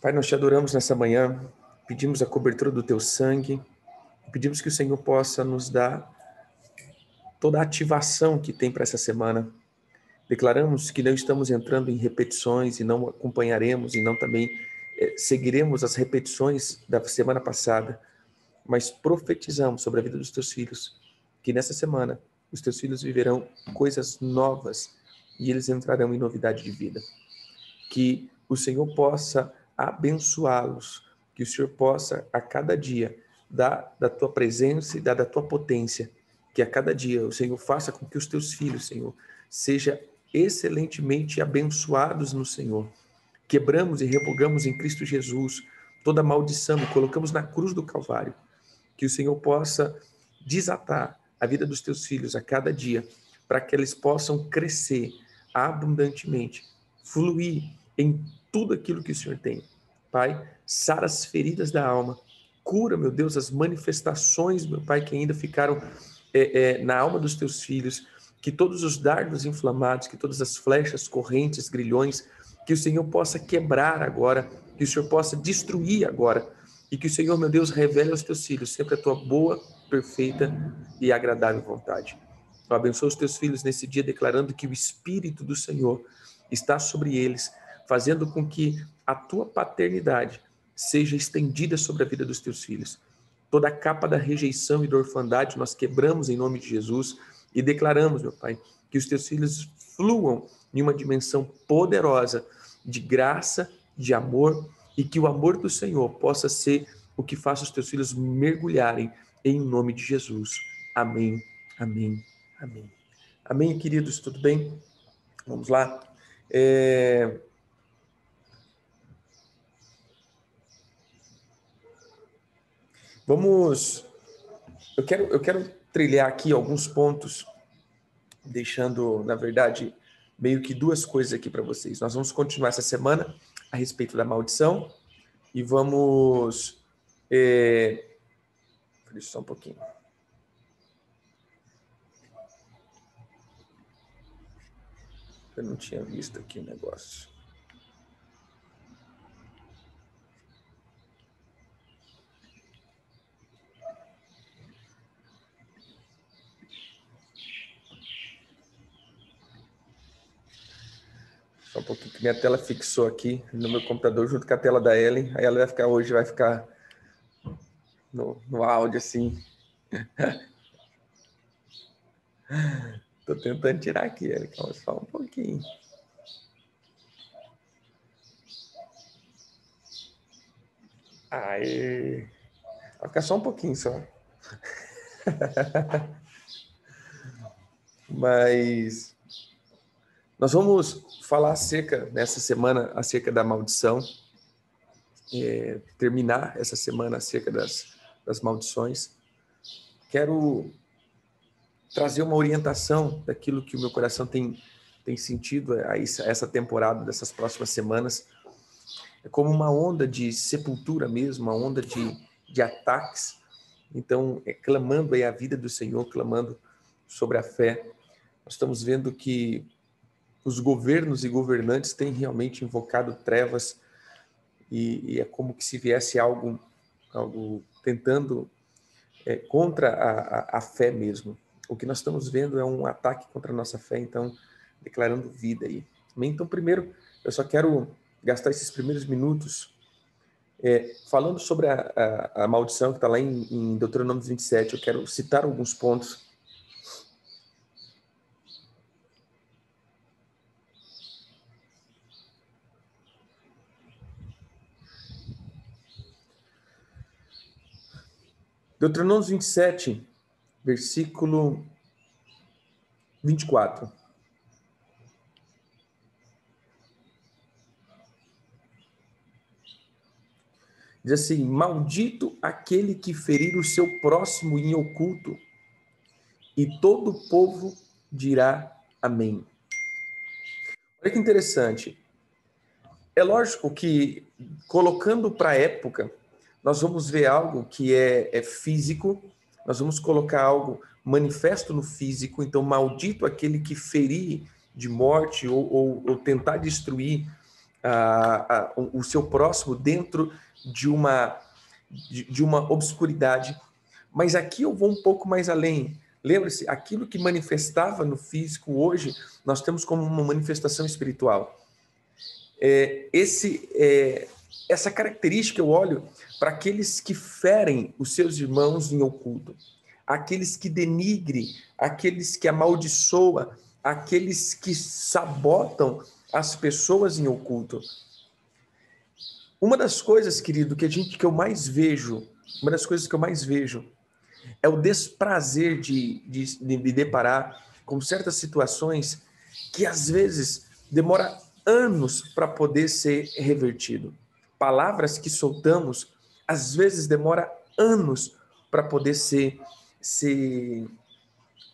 Pai, nós te adoramos nessa manhã, pedimos a cobertura do teu sangue, pedimos que o Senhor possa nos dar toda a ativação que tem para essa semana. Declaramos que não estamos entrando em repetições e não acompanharemos e não também eh, seguiremos as repetições da semana passada, mas profetizamos sobre a vida dos teus filhos que nessa semana os teus filhos viverão coisas novas e eles entrarão em novidade de vida. Que o Senhor possa abençoá-los, que o Senhor possa a cada dia dar da tua presença e dar da tua potência, que a cada dia o Senhor faça com que os teus filhos, Senhor, sejam excelentemente abençoados no Senhor. Quebramos e revogamos em Cristo Jesus toda maldição colocamos na cruz do Calvário. Que o Senhor possa desatar a vida dos teus filhos a cada dia, para que eles possam crescer abundantemente, fluir em tudo aquilo que o Senhor tem. Pai, sara as feridas da alma, cura, meu Deus, as manifestações, meu Pai, que ainda ficaram é, é, na alma dos teus filhos, que todos os dardos inflamados, que todas as flechas, correntes, grilhões, que o Senhor possa quebrar agora, que o Senhor possa destruir agora, e que o Senhor, meu Deus, revele aos teus filhos sempre a tua boa, perfeita e agradável vontade. Eu abençoo os teus filhos nesse dia, declarando que o Espírito do Senhor está sobre eles, fazendo com que a tua paternidade seja estendida sobre a vida dos teus filhos. Toda a capa da rejeição e da orfandade nós quebramos em nome de Jesus e declaramos, meu Pai, que os teus filhos fluam em uma dimensão poderosa de graça, de amor e que o amor do Senhor possa ser o que faça os teus filhos mergulharem em nome de Jesus. Amém, amém, amém. Amém, queridos, tudo bem? Vamos lá. É... Vamos. Eu quero, eu quero trilhar aqui alguns pontos, deixando, na verdade, meio que duas coisas aqui para vocês. Nós vamos continuar essa semana a respeito da maldição e vamos. É... Deixa só um pouquinho. Eu não tinha visto aqui o negócio. Pouquinho que minha tela fixou aqui no meu computador junto com a tela da Ellen. Aí ela vai ficar hoje, vai ficar no, no áudio assim. Tô tentando tirar aqui, Ellen. Calma só um pouquinho. Aí. Vai ficar só um pouquinho só. Mas nós vamos falar acerca, nessa semana, acerca da maldição, é, terminar essa semana acerca das, das maldições. Quero trazer uma orientação daquilo que o meu coração tem, tem sentido a essa temporada, dessas próximas semanas. É como uma onda de sepultura mesmo, uma onda de, de ataques. Então, é, clamando aí a vida do Senhor, clamando sobre a fé. Nós estamos vendo que os governos e governantes têm realmente invocado trevas e, e é como que se viesse algo, algo tentando é, contra a, a, a, fé mesmo. O que nós estamos vendo é um ataque contra a nossa fé, então declarando vida aí. Então, primeiro, eu só quero gastar esses primeiros minutos é, falando sobre a, a, a maldição que está lá em, em Deuteronômio 27. Eu quero citar alguns pontos Deuteronômio 27, versículo 24. Diz assim: Maldito aquele que ferir o seu próximo em oculto, e todo o povo dirá Amém. Olha que interessante. É lógico que, colocando para a época, nós vamos ver algo que é, é físico, nós vamos colocar algo manifesto no físico, então, maldito aquele que ferir de morte ou, ou, ou tentar destruir a, o seu próximo dentro de uma, de, de uma obscuridade. Mas aqui eu vou um pouco mais além. Lembre-se, aquilo que manifestava no físico hoje, nós temos como uma manifestação espiritual. É, esse, é, essa característica eu olho para aqueles que ferem os seus irmãos em oculto, aqueles que denigrem, aqueles que amaldiçoam, aqueles que sabotam as pessoas em oculto. Uma das coisas, querido, que a gente que eu mais vejo, uma das coisas que eu mais vejo é o desprazer de, de, de me deparar com certas situações que às vezes demora anos para poder ser revertido. Palavras que soltamos às vezes demora anos para poder ser, ser,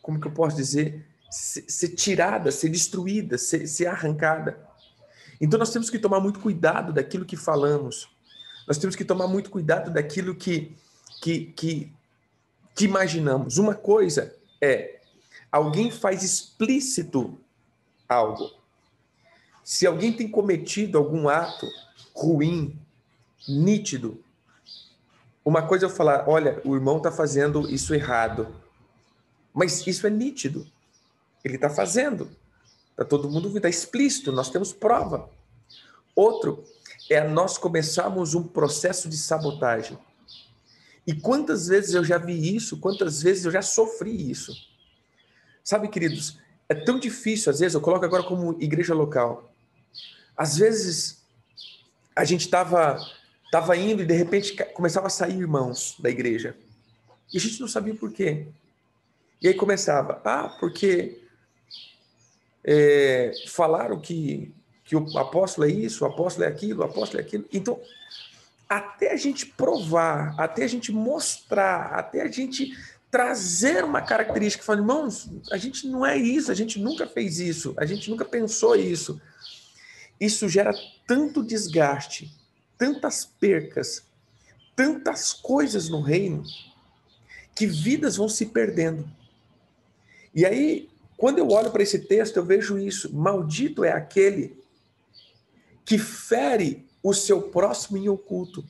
como que eu posso dizer, ser, ser tirada, ser destruída, ser, ser arrancada. Então nós temos que tomar muito cuidado daquilo que falamos. Nós temos que tomar muito cuidado daquilo que, que, que, que imaginamos. Uma coisa é alguém faz explícito algo. Se alguém tem cometido algum ato ruim, nítido, uma coisa é eu falar, olha, o irmão está fazendo isso errado. Mas isso é nítido. Ele está fazendo. Está todo mundo está explícito, nós temos prova. Outro é nós começarmos um processo de sabotagem. E quantas vezes eu já vi isso, quantas vezes eu já sofri isso. Sabe, queridos, é tão difícil, às vezes, eu coloco agora como igreja local. Às vezes, a gente estava Estava indo e de repente começava a sair irmãos da igreja. E a gente não sabia por quê. E aí começava, ah, porque é, falaram que, que o apóstolo é isso, o apóstolo é aquilo, o apóstolo é aquilo. Então, até a gente provar, até a gente mostrar, até a gente trazer uma característica, falando, irmãos, a gente não é isso, a gente nunca fez isso, a gente nunca pensou isso. Isso gera tanto desgaste, tantas percas, tantas coisas no reino, que vidas vão se perdendo. E aí, quando eu olho para esse texto, eu vejo isso: maldito é aquele que fere o seu próximo em oculto.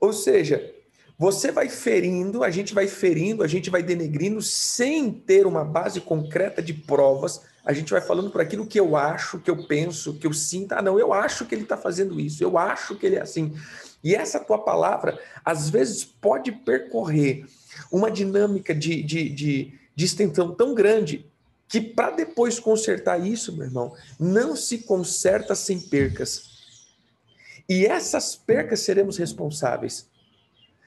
Ou seja, você vai ferindo, a gente vai ferindo, a gente vai denegrindo sem ter uma base concreta de provas a gente vai falando por aquilo que eu acho, que eu penso, que eu sinto. Ah, não, eu acho que ele está fazendo isso, eu acho que ele é assim. E essa tua palavra, às vezes, pode percorrer uma dinâmica de, de, de, de extensão tão grande que para depois consertar isso, meu irmão, não se conserta sem percas. E essas percas seremos responsáveis.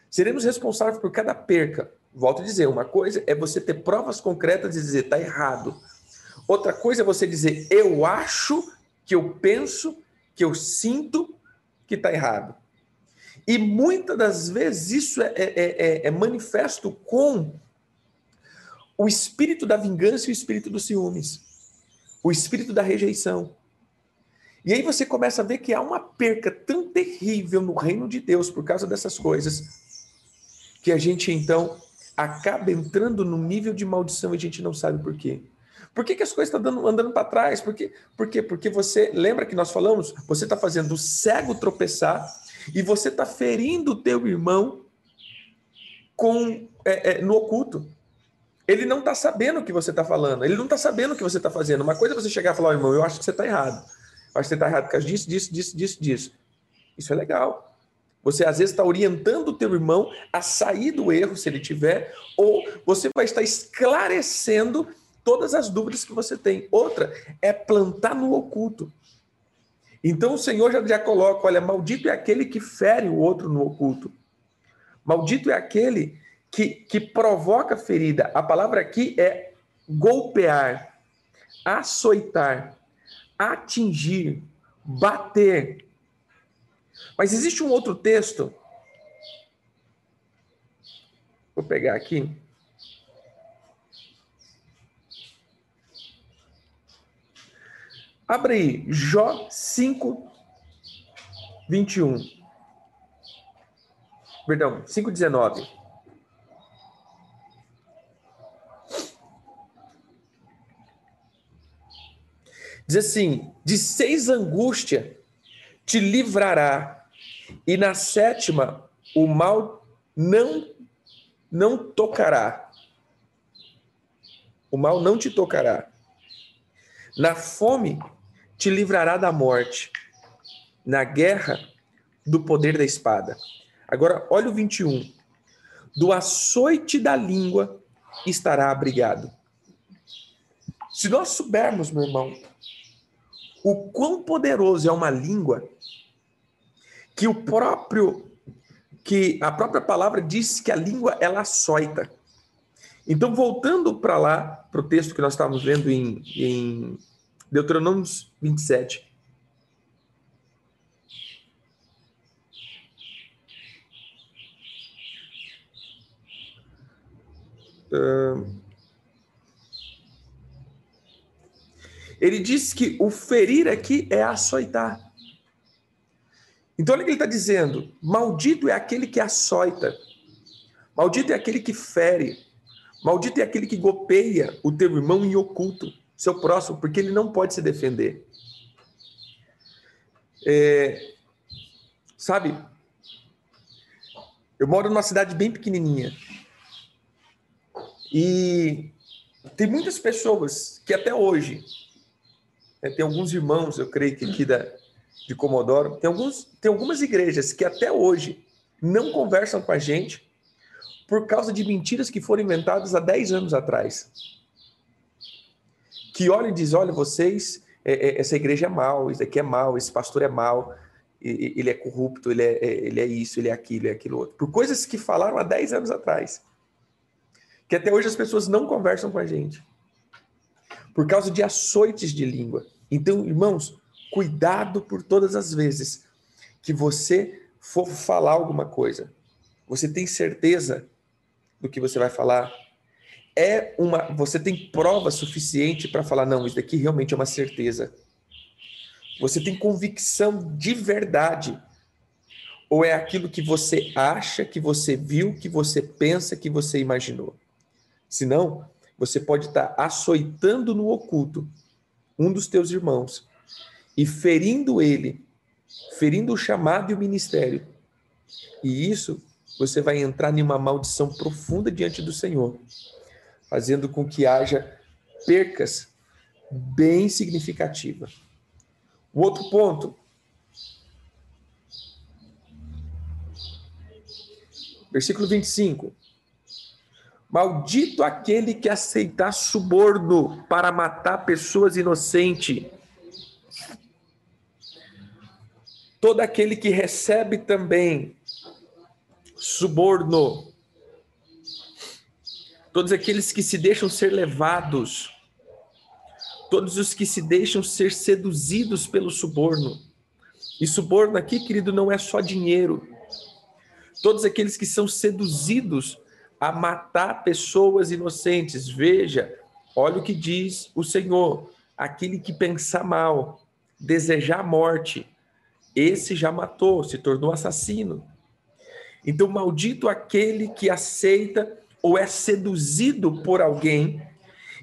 Seremos responsáveis por cada perca. Volto a dizer, uma coisa é você ter provas concretas e dizer, está errado. Outra coisa é você dizer, eu acho, que eu penso, que eu sinto que está errado. E muitas das vezes isso é, é, é, é, manifesto com o espírito da vingança e o espírito dos ciúmes, o espírito da rejeição. E aí você começa a ver que há uma perca tão terrível no reino de Deus por causa dessas coisas, que a gente então acaba entrando num nível de maldição e a gente não sabe por quê. Por que, que as coisas estão andando para trás? Por quê? Por quê? Porque você, lembra que nós falamos? Você está fazendo o cego tropeçar e você está ferindo o teu irmão com é, é, no oculto. Ele não está sabendo o que você está falando, ele não está sabendo o que você está fazendo. Uma coisa é você chegar e falar, oh, irmão, eu acho que você está errado. Eu acho que você está errado por causa disso, disso, disso, disso, disso. Isso é legal. Você às vezes está orientando o teu irmão a sair do erro, se ele tiver, ou você vai estar esclarecendo todas as dúvidas que você tem. Outra é plantar no oculto. Então o Senhor já, já coloca: olha, maldito é aquele que fere o outro no oculto. Maldito é aquele que, que provoca ferida. A palavra aqui é golpear, açoitar, atingir, bater. Mas existe um outro texto. Vou pegar aqui. Abra aí, Jó 5, 21. Perdão, 5, 19. Diz assim: de seis angústia te livrará, e na sétima o mal não não tocará. O mal não te tocará. Na fome te livrará da morte, na guerra do poder da espada. Agora, olha o 21. Do açoite da língua estará abrigado. Se nós soubermos, meu irmão, o quão poderoso é uma língua, que o próprio que a própria palavra diz que a língua ela açoita. Então, voltando para lá, para o texto que nós estávamos vendo em, em Deuteronômio 27. ele diz que o ferir aqui é açoitar. Então, olha o que ele está dizendo: maldito é aquele que açoita, maldito é aquele que fere, maldito é aquele que golpeia o teu irmão em oculto, seu próximo, porque ele não pode se defender. É, sabe, eu moro numa cidade bem pequenininha e tem muitas pessoas que até hoje, né, tem alguns irmãos, eu creio que aqui da, de Comodoro, tem, alguns, tem algumas igrejas que até hoje não conversam com a gente por causa de mentiras que foram inventadas há 10 anos atrás. Que olham e dizem: olha, vocês, é, é, essa igreja é mal, isso aqui é mal, esse pastor é mal, ele é corrupto, ele é, é, ele é isso, ele é aquilo, ele é aquilo outro. Por coisas que falaram há 10 anos atrás. Que até hoje as pessoas não conversam com a gente. Por causa de açoites de língua. Então, irmãos, cuidado por todas as vezes que você for falar alguma coisa. Você tem certeza do que você vai falar? É uma, você tem prova suficiente para falar não, isso daqui realmente é uma certeza. Você tem convicção de verdade? Ou é aquilo que você acha, que você viu, que você pensa, que você imaginou? Senão, você pode estar açoitando no oculto um dos teus irmãos e ferindo ele, ferindo o chamado e o ministério. E isso você vai entrar em uma maldição profunda diante do Senhor, fazendo com que haja percas bem significativas. O outro ponto. Versículo 25. Maldito aquele que aceitar suborno para matar pessoas inocentes todo aquele que recebe também suborno, todos aqueles que se deixam ser levados, todos os que se deixam ser seduzidos pelo suborno. E suborno aqui, querido, não é só dinheiro. Todos aqueles que são seduzidos a matar pessoas inocentes. Veja, olha o que diz o Senhor: aquele que pensar mal, desejar a morte, esse já matou, se tornou assassino. Então, maldito aquele que aceita ou é seduzido por alguém.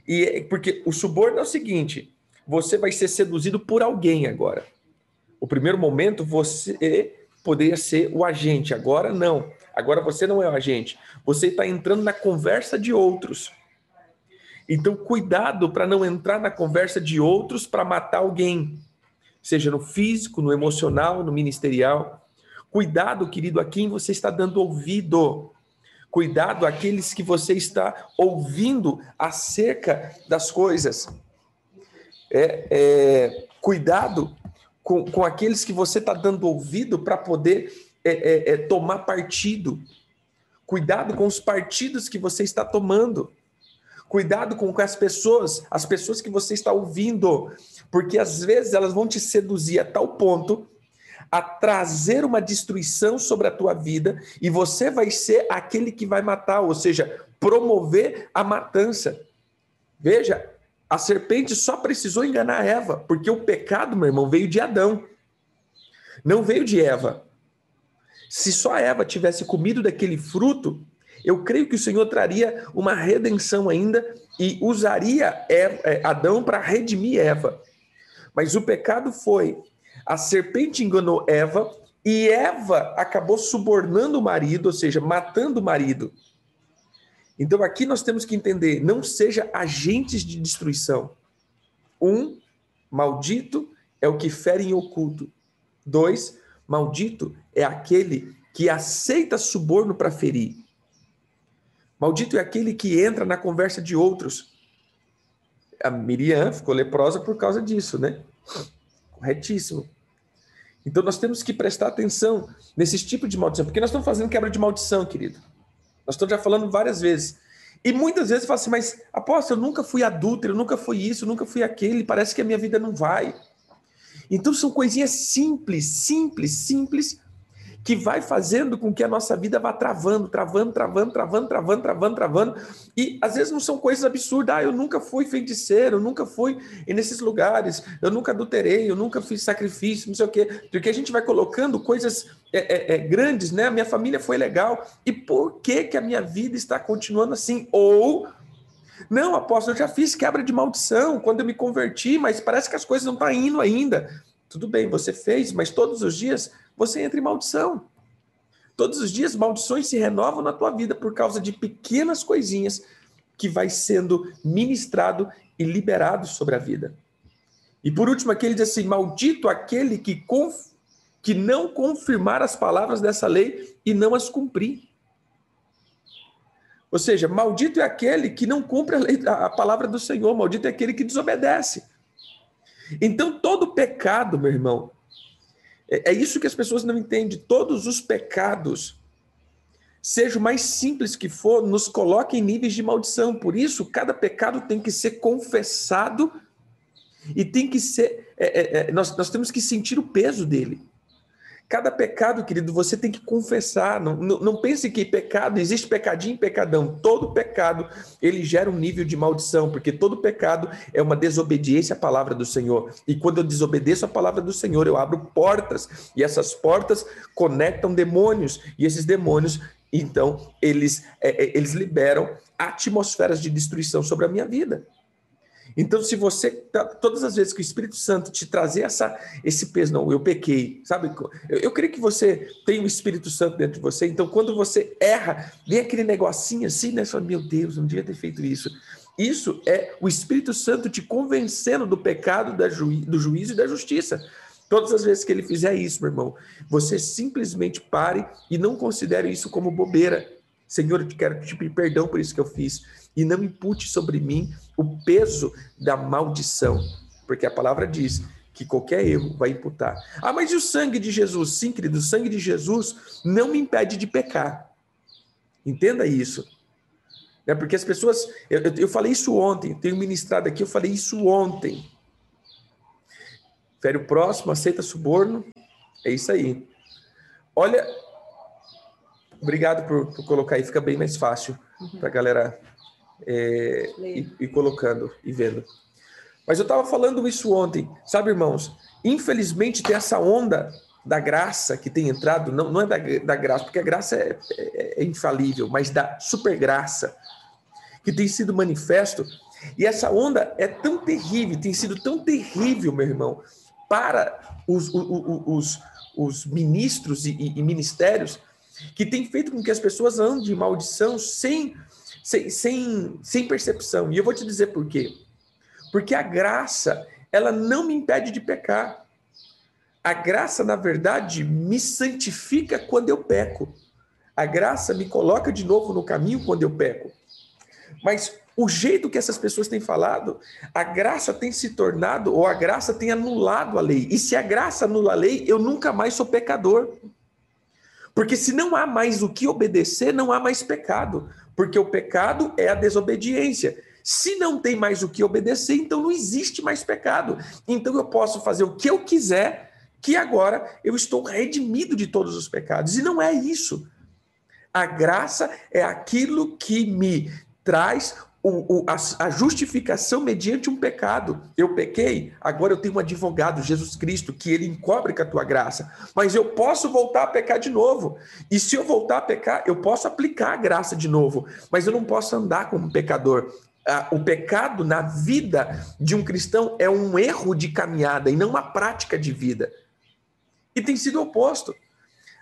E é, porque o suborno é o seguinte: você vai ser seduzido por alguém agora. O primeiro momento você poderia ser o agente, agora não. Agora você não é o agente. Você está entrando na conversa de outros. Então, cuidado para não entrar na conversa de outros para matar alguém seja no físico, no emocional, no ministerial. Cuidado, querido, a quem você está dando ouvido. Cuidado aqueles que você está ouvindo acerca das coisas. É, é cuidado com, com aqueles que você está dando ouvido para poder é, é, é, tomar partido. Cuidado com os partidos que você está tomando. Cuidado com as pessoas, as pessoas que você está ouvindo, porque às vezes elas vão te seduzir a tal ponto a trazer uma destruição sobre a tua vida e você vai ser aquele que vai matar, ou seja, promover a matança. Veja, a serpente só precisou enganar Eva, porque o pecado, meu irmão, veio de Adão. Não veio de Eva. Se só Eva tivesse comido daquele fruto, eu creio que o Senhor traria uma redenção ainda e usaria é, Adão para redimir Eva. Mas o pecado foi A serpente enganou Eva e Eva acabou subornando o marido, ou seja, matando o marido. Então aqui nós temos que entender: não seja agentes de destruição. Um, maldito é o que fere em oculto. Dois, maldito é aquele que aceita suborno para ferir. Maldito é aquele que entra na conversa de outros. A Miriam ficou leprosa por causa disso, né? Corretíssimo. Então nós temos que prestar atenção nesses tipos de maldição, porque nós estamos fazendo quebra de maldição, querido. Nós estamos já falando várias vezes. E muitas vezes fala assim, mas apóstolo, eu nunca fui adúltero, eu nunca fui isso, eu nunca fui aquele, parece que a minha vida não vai. Então são coisinhas simples, simples, simples, que vai fazendo com que a nossa vida vá travando, travando, travando, travando, travando, travando, travando. E às vezes não são coisas absurdas. Ah, eu nunca fui feiticeiro, eu nunca fui nesses lugares, eu nunca adulterei, eu nunca fiz sacrifício, não sei o quê. Porque a gente vai colocando coisas é, é, é, grandes, né? A minha família foi legal. E por que, que a minha vida está continuando assim? Ou não, apóstolo, eu já fiz quebra de maldição quando eu me converti, mas parece que as coisas não estão indo ainda. Tudo bem, você fez, mas todos os dias você entra em maldição. Todos os dias maldições se renovam na tua vida por causa de pequenas coisinhas que vai sendo ministrado e liberado sobre a vida. E por último, aqui ele diz assim: maldito aquele que, conf... que não confirmar as palavras dessa lei e não as cumprir. Ou seja, maldito é aquele que não cumpre a, lei, a palavra do Senhor, maldito é aquele que desobedece. Então, todo pecado, meu irmão, é, é isso que as pessoas não entendem. Todos os pecados, seja o mais simples que for, nos coloca em níveis de maldição. Por isso, cada pecado tem que ser confessado e tem que ser. É, é, é nós, nós temos que sentir o peso dele. Cada pecado, querido, você tem que confessar. Não, não, não, pense que pecado, existe pecadinho e pecadão. Todo pecado, ele gera um nível de maldição, porque todo pecado é uma desobediência à palavra do Senhor. E quando eu desobedeço à palavra do Senhor, eu abro portas, e essas portas conectam demônios, e esses demônios, então, eles, é, é eles liberam atmosferas de destruição sobre a minha vida. Então, se você, tá, todas as vezes que o Espírito Santo te trazer essa, esse peso, não, eu pequei, sabe? Eu, eu creio que você tem o Espírito Santo dentro de você, então quando você erra, vem aquele negocinho assim, né? Você fala, meu Deus, não devia ter feito isso. Isso é o Espírito Santo te convencendo do pecado, da do juízo e da justiça. Todas as vezes que ele fizer isso, meu irmão, você simplesmente pare e não considere isso como bobeira. Senhor, eu te quero te pedir perdão por isso que eu fiz e não impute sobre mim o peso da maldição, porque a palavra diz que qualquer erro vai imputar. Ah, mas e o sangue de Jesus? Sim, querido, o sangue de Jesus não me impede de pecar. Entenda isso. É porque as pessoas. Eu, eu, eu falei isso ontem, tenho ministrado aqui, eu falei isso ontem. Fere o próximo, aceita suborno. É isso aí. Olha. Obrigado por, por colocar aí, fica bem mais fácil uhum. para a galera é, e, e, colocando e vendo. Mas eu estava falando isso ontem, sabe, irmãos? Infelizmente tem essa onda da graça que tem entrado, não, não é da, da graça, porque a graça é, é, é infalível, mas da supergraça que tem sido manifesto. E essa onda é tão terrível, tem sido tão terrível, meu irmão, para os, os, os, os ministros e, e, e ministérios, que tem feito com que as pessoas andem de maldição sem sem, sem, sem percepção. E eu vou te dizer por quê. Porque a graça, ela não me impede de pecar. A graça, na verdade, me santifica quando eu peco. A graça me coloca de novo no caminho quando eu peco. Mas o jeito que essas pessoas têm falado, a graça tem se tornado, ou a graça tem anulado a lei. E se a graça anula a lei, eu nunca mais sou pecador. Porque se não há mais o que obedecer, não há mais pecado porque o pecado é a desobediência. Se não tem mais o que obedecer, então não existe mais pecado. Então eu posso fazer o que eu quiser, que agora eu estou redimido de todos os pecados. E não é isso. A graça é aquilo que me traz o, o, a, a, justificação mediante um pecado. Eu pequei, agora eu tenho um advogado, Jesus Cristo, que ele encobre com a tua graça. Mas eu posso voltar a pecar de novo. E se eu voltar a pecar, eu posso aplicar a graça de novo. Mas eu não posso andar como pecador. O pecado na vida de um cristão é um erro de caminhada e não uma prática de vida. E tem sido oposto.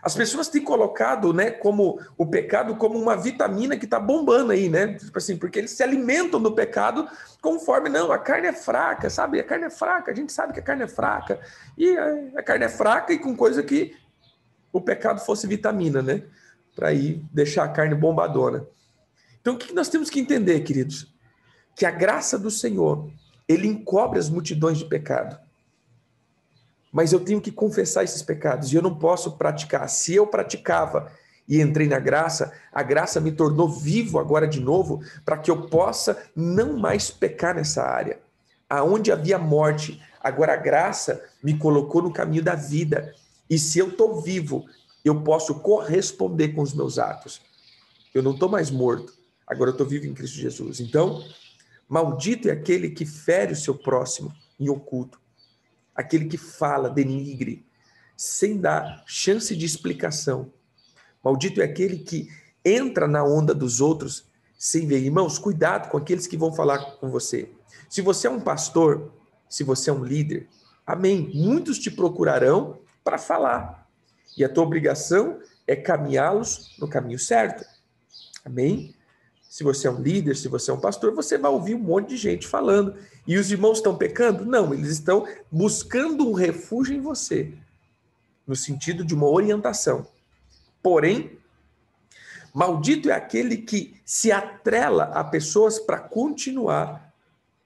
As pessoas têm colocado, né, como o pecado como uma vitamina que está bombando aí, né? Tipo assim, porque eles se alimentam do pecado conforme não, a carne é fraca, sabe? A carne é fraca, a gente sabe que a carne é fraca. E a, carne é fraca e com coisa que o pecado fosse vitamina, né? Para ir deixar a carne bombadona. Então, o que nós temos que entender, queridos? Que a graça do Senhor, ele encobre as multidões de pecado mas eu tenho que confessar esses pecados e eu não posso praticar. Se eu praticava e entrei na graça, a graça me tornou vivo agora de novo para que eu possa não mais pecar nessa área. Aonde havia morte, agora a graça me colocou no caminho da vida. E se eu estou vivo, eu posso corresponder com os meus atos. Eu não estou mais morto, agora eu estou vivo em Cristo Jesus. Então, maldito é aquele que fere o seu próximo em oculto aquele que fala, denigre, sem dar chance de explicação. Maldito é aquele que entra na onda dos outros sem ver. Irmãos, cuidado com aqueles que vão falar com você. Se você é um pastor, se você é um líder, amém. Muitos te procurarão para falar. E a tua obrigação é caminhá-los no caminho certo. Amém? Se você é um líder, se você é um pastor, você vai ouvir um monte de gente falando. E os irmãos estão pecando? Não, eles estão buscando um refúgio em você, no sentido de uma orientação. Porém, maldito é aquele que se atrela a pessoas para continuar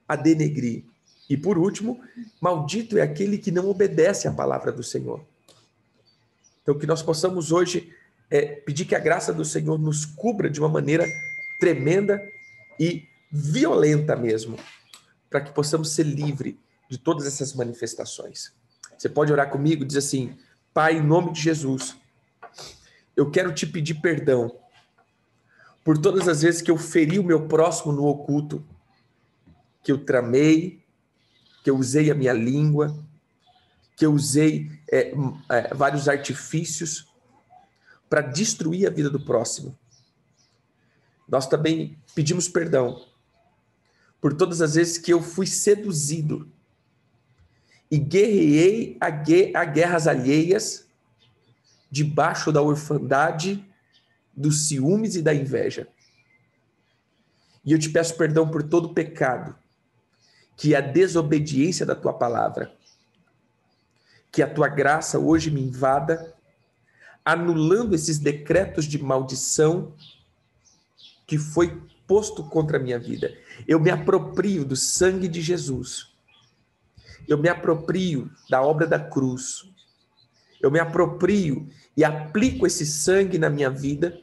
a denegrir. E por último, maldito é aquele que não obedece à palavra do Senhor. Então, que nós possamos hoje é, pedir que a graça do Senhor nos cubra de uma maneira tremenda e violenta mesmo, para que possamos ser livres de todas essas manifestações. Você pode orar comigo, diz assim: Pai, em nome de Jesus, eu quero te pedir perdão por todas as vezes que eu feri o meu próximo no oculto, que eu tramei, que eu usei a minha língua, que eu usei é, é, vários artifícios para destruir a vida do próximo. Nós também pedimos perdão por todas as vezes que eu fui seduzido e guerreei a, guerras alheias debaixo da orfandade, dos ciúmes e da inveja. E eu te peço perdão por todo pecado, que é a desobediência da tua palavra. Que a tua graça hoje me invada, anulando esses decretos de maldição que foi posto contra a minha vida. Eu me aproprio do sangue de Jesus. Eu me aproprio da obra da cruz. Eu me aproprio e aplico esse sangue na minha vida,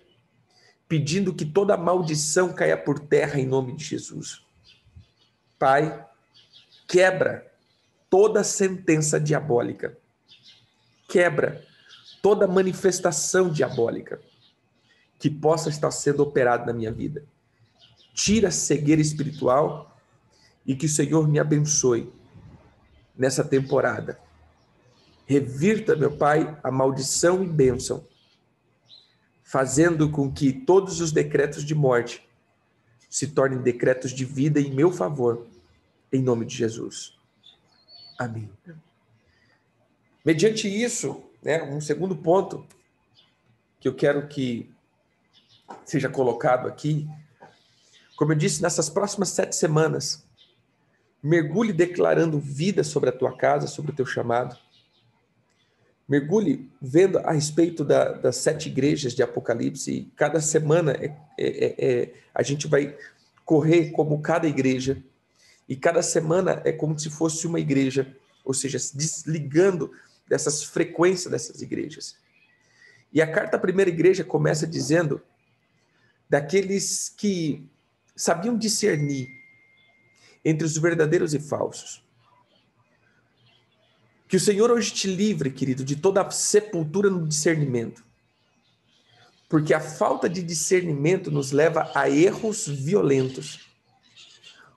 pedindo que toda maldição caia por terra em nome de Jesus. Pai, quebra toda sentença diabólica. Quebra toda manifestação diabólica que possa estar sendo operado na minha vida. Tira a cegueira espiritual e que o Senhor me abençoe nessa temporada. Revirta, meu Pai, a maldição e bênção, fazendo com que todos os decretos de morte se tornem decretos de vida em meu favor, em nome de Jesus. Amém. Mediante isso, né, um segundo ponto que eu quero que seja colocado aqui. Como eu disse, nessas próximas sete semanas, mergulhe declarando vida sobre a tua casa, sobre o teu chamado. Mergulhe vendo a respeito da, das sete igrejas de Apocalipse. E cada semana é, é, é, é, a gente vai correr como cada igreja. E cada semana é como se fosse uma igreja, ou seja, se desligando dessas frequências dessas igrejas. E a carta à primeira igreja começa dizendo daqueles que sabiam discernir entre os verdadeiros e falsos. Que o Senhor hoje te livre, querido, de toda a sepultura no discernimento. Porque a falta de discernimento nos leva a erros violentos.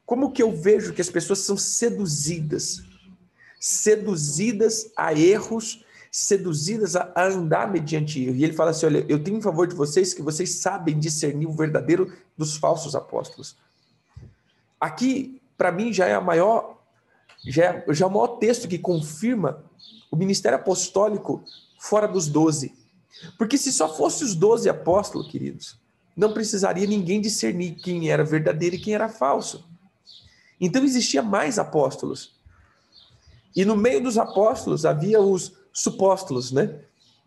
Como que eu vejo que as pessoas são seduzidas, seduzidas a erros seduzidas a, andar mediante erro. E ele fala assim: olha, eu tenho em favor de vocês que vocês sabem discernir o verdadeiro dos falsos apóstolos. Aqui, para mim, já é a maior, já é, já é o maior texto que confirma o ministério apostólico fora dos doze. Porque se só fosse os doze apóstolos, queridos, não precisaria ninguém discernir quem era verdadeiro e quem era falso. Então existia mais apóstolos. E no meio dos apóstolos havia os supóstolos, né?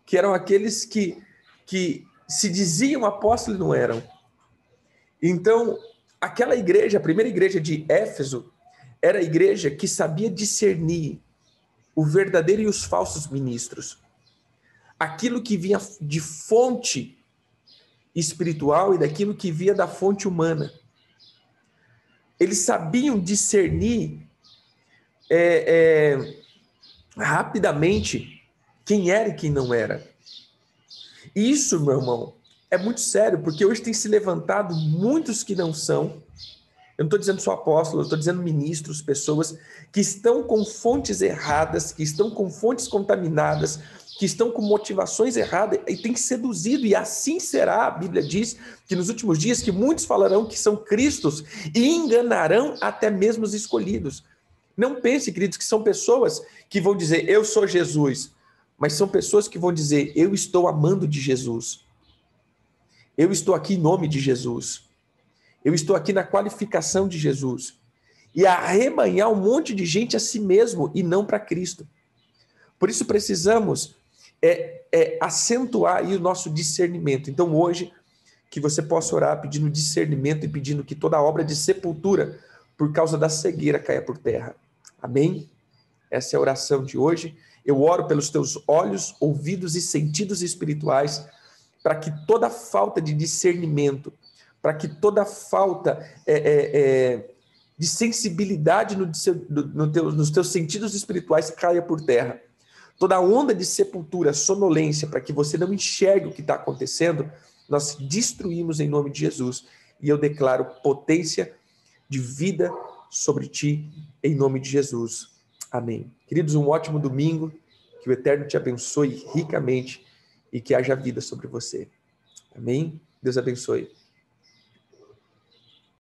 Que eram aqueles que, que se diziam apóstolos e não eram. Então, aquela igreja, a primeira igreja de Éfeso, era a igreja que sabia discernir o verdadeiro e os falsos ministros. Aquilo que vinha de fonte espiritual e daquilo que vinha da fonte humana. Eles sabiam discernir é, é, rapidamente quem era e quem não era. E isso, meu irmão, é muito sério, porque hoje tem se levantado muitos que não são. Eu não estou dizendo só apóstolos, eu estou dizendo ministros, pessoas que estão com fontes erradas, que estão com fontes contaminadas, que estão com motivações erradas e tem seduzido, e assim será. A Bíblia diz que nos últimos dias que muitos falarão que são cristos e enganarão até mesmo os escolhidos. Não pense, queridos, que são pessoas que vão dizer eu sou Jesus, mas são pessoas que vão dizer eu estou amando de Jesus. Eu estou aqui em nome de Jesus. Eu estou aqui na qualificação de Jesus. E arrebanhar um monte de gente a si mesmo e não para Cristo. Por isso precisamos é, é acentuar aí o nosso discernimento. Então, hoje, que você possa orar pedindo discernimento e pedindo que toda obra de sepultura por causa da cegueira caia por terra. Amém? Essa é a oração de hoje. Eu oro pelos teus olhos, ouvidos e sentidos espirituais, para que toda falta de discernimento, para que toda falta é, é, é, de sensibilidade no, no teu, nos teus sentidos espirituais caia por terra toda onda de sepultura, sonolência, para que você não enxergue o que está acontecendo, nós destruímos em nome de Jesus. E eu declaro potência de vida sobre ti, em nome de Jesus. Amém. Queridos, um ótimo domingo, que o Eterno te abençoe ricamente e que haja vida sobre você. Amém? Deus abençoe.